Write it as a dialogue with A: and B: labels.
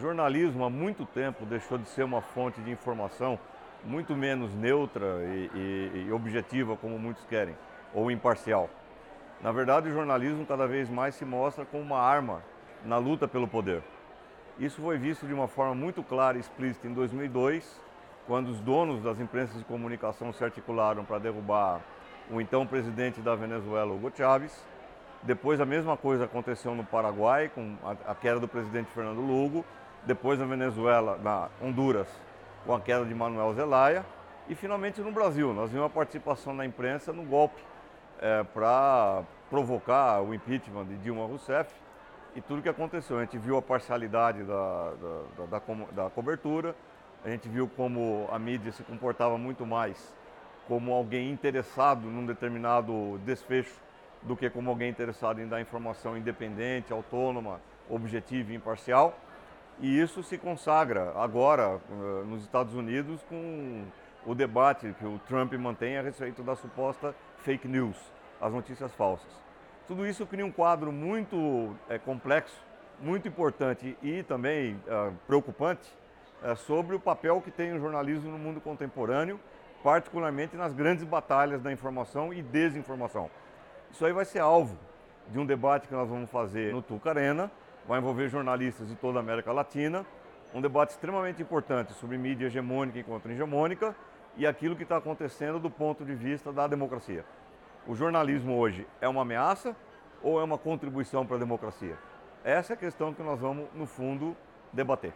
A: jornalismo há muito tempo deixou de ser uma fonte de informação muito menos neutra e, e, e objetiva, como muitos querem, ou imparcial. Na verdade, o jornalismo cada vez mais se mostra como uma arma na luta pelo poder. Isso foi visto de uma forma muito clara e explícita em 2002, quando os donos das empresas de comunicação se articularam para derrubar o então presidente da Venezuela, Hugo Chávez. Depois a mesma coisa aconteceu no Paraguai, com a, queda do presidente Fernando Lugo. Depois na Venezuela, na Honduras, com a queda de Manuel Zelaya. E finalmente no Brasil, nós vimos a participação da imprensa no golpe é, para provocar o impeachment de Dilma Rousseff e tudo o que aconteceu. A gente viu a parcialidade da, da, da, da, da cobertura, a gente viu como a mídia se comportava muito mais como alguém interessado num determinado desfecho do que como alguém interessado em dar informação independente, autônoma, objetiva e imparcial. E isso se consagra agora eh, nos Estados Unidos com o debate que o Trump mantém a respeito da suposta fake news, as notícias falsas. Tudo isso cria um quadro muito é, complexo, muito importante e também é, preocupante é, sobre o papel que tem o jornalismo no mundo contemporâneo, particularmente nas grandes batalhas da informação e desinformação. Isso aí vai ser alvo de um debate que nós vamos fazer no Tuca Arena, vai envolver jornalistas de toda a América Latina, um debate extremamente importante sobre mídia hegemônica e contra-hegemônica e aquilo que está acontecendo do ponto de vista da democracia. O jornalismo hoje é uma ameaça ou é uma contribuição para a democracia? Essa é a questão que nós vamos, no fundo, debater.